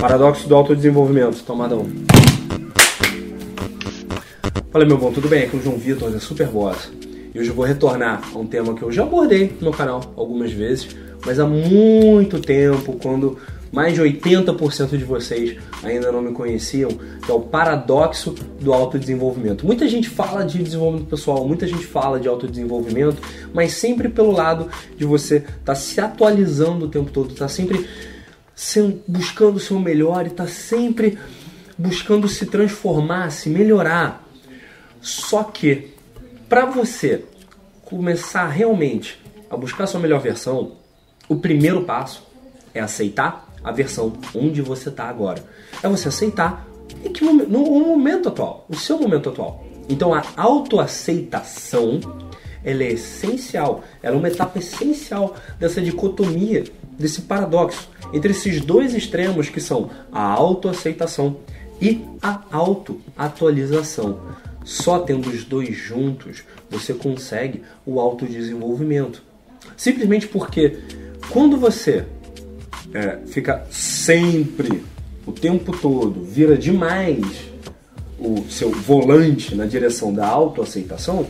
Paradoxo do autodesenvolvimento, tomada 1. Fala meu bom, tudo bem? Aqui é o João Vitor, da Super Boss. E hoje eu vou retornar a um tema que eu já abordei no canal algumas vezes, mas há muito tempo, quando mais de 80% de vocês ainda não me conheciam, que é o paradoxo do autodesenvolvimento. Muita gente fala de desenvolvimento pessoal, muita gente fala de autodesenvolvimento, mas sempre pelo lado de você estar tá se atualizando o tempo todo, tá sempre buscando o seu melhor e está sempre buscando se transformar, se melhorar. Só que para você começar realmente a buscar a sua melhor versão, o primeiro passo é aceitar a versão onde você está agora. É você aceitar que, no momento atual, o seu momento atual. Então a autoaceitação ela é essencial, ela é uma etapa essencial dessa dicotomia, desse paradoxo entre esses dois extremos que são a autoaceitação e a autoatualização. Só tendo os dois juntos você consegue o autodesenvolvimento. Simplesmente porque quando você é, fica sempre, o tempo todo, vira demais o seu volante na direção da autoaceitação,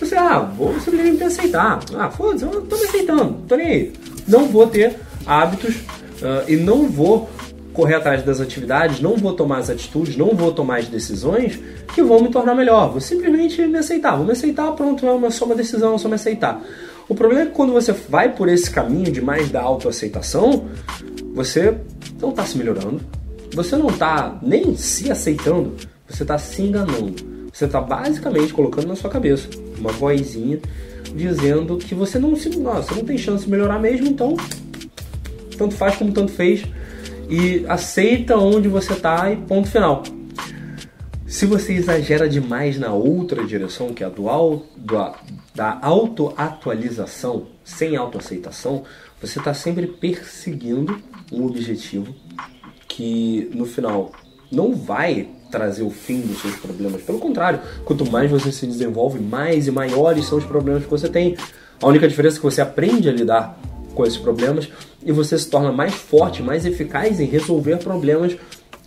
você, ah, vou simplesmente aceitar. Ah, foda-se, eu tô me aceitando, tô nem aí. Não vou ter hábitos uh, e não vou correr atrás das atividades, não vou tomar as atitudes, não vou tomar as decisões que vão me tornar melhor. Vou simplesmente me aceitar. Vou me aceitar, pronto, é uma, só uma decisão, é só me aceitar. O problema é que quando você vai por esse caminho de mais da autoaceitação, você não está se melhorando, você não está nem se aceitando, você está se enganando. Você está basicamente colocando na sua cabeça uma vozinha dizendo que você não se, nossa, não tem chance de melhorar mesmo, então tanto faz como tanto fez e aceita onde você está e ponto final. Se você exagera demais na outra direção, que é a do, do da autoatualização, sem autoaceitação, você está sempre perseguindo um objetivo que no final não vai trazer o fim dos seus problemas. Pelo contrário, quanto mais você se desenvolve, mais e maiores são os problemas que você tem. A única diferença é que você aprende a lidar com esses problemas e você se torna mais forte, mais eficaz em resolver problemas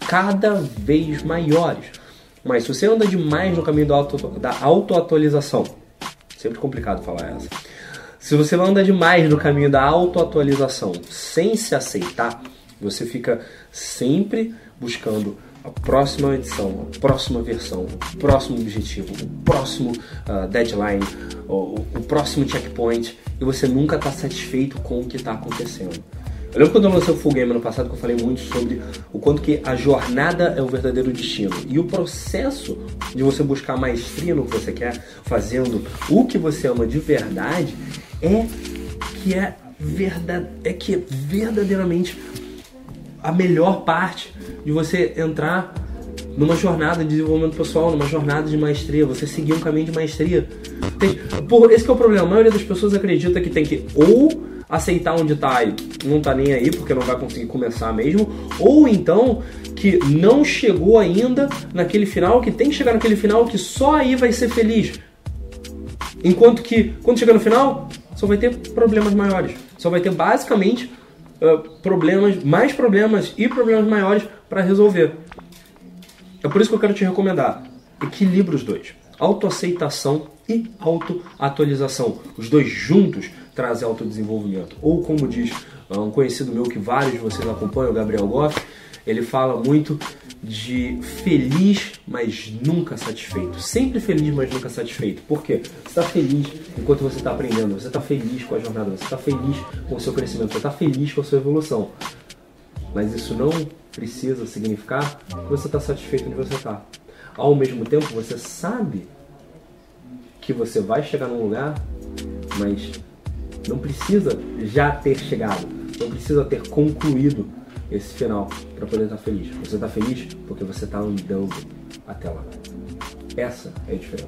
cada vez maiores. Mas se você anda demais no caminho auto, da autoatualização, sempre complicado falar essa. Se você anda demais no caminho da autoatualização sem se aceitar, você fica sempre buscando a próxima edição, a próxima versão, o próximo objetivo, o próximo uh, deadline, o, o, próximo checkpoint e você nunca está satisfeito com o que está acontecendo. Eu lembro quando eu lancei o Full Game ano passado que eu falei muito sobre o quanto que a jornada é o verdadeiro destino e o processo de você buscar maestria no que você quer, fazendo o que você ama de verdade, é que é verdade, é que é verdadeiramente a melhor parte de você entrar numa jornada de desenvolvimento pessoal, numa jornada de maestria, você seguir um caminho de maestria. Por, esse é o problema, a maioria das pessoas acredita que tem que ou aceitar onde está e não está nem aí porque não vai conseguir começar mesmo, ou então que não chegou ainda naquele final, que tem que chegar naquele final, que só aí vai ser feliz. Enquanto que quando chegar no final, só vai ter problemas maiores. Só vai ter basicamente uh, problemas, mais problemas e problemas maiores para resolver. É por isso que eu quero te recomendar. Equilibre os dois. Autoaceitação e autoatualização. Os dois juntos trazem autodesenvolvimento. Ou como diz uh, um conhecido meu que vários de vocês acompanham, o Gabriel Goff, ele fala muito de feliz, mas nunca satisfeito. Sempre feliz, mas nunca satisfeito. Por quê? Você está feliz enquanto você está aprendendo, você está feliz com a jornada, você está feliz com o seu crescimento, você está feliz com a sua evolução. Mas isso não precisa significar que você está satisfeito onde você está. Ao mesmo tempo, você sabe que você vai chegar num lugar, mas não precisa já ter chegado, não precisa ter concluído esse final para poder estar tá feliz. Você está feliz porque você está andando até lá. Essa é a diferença.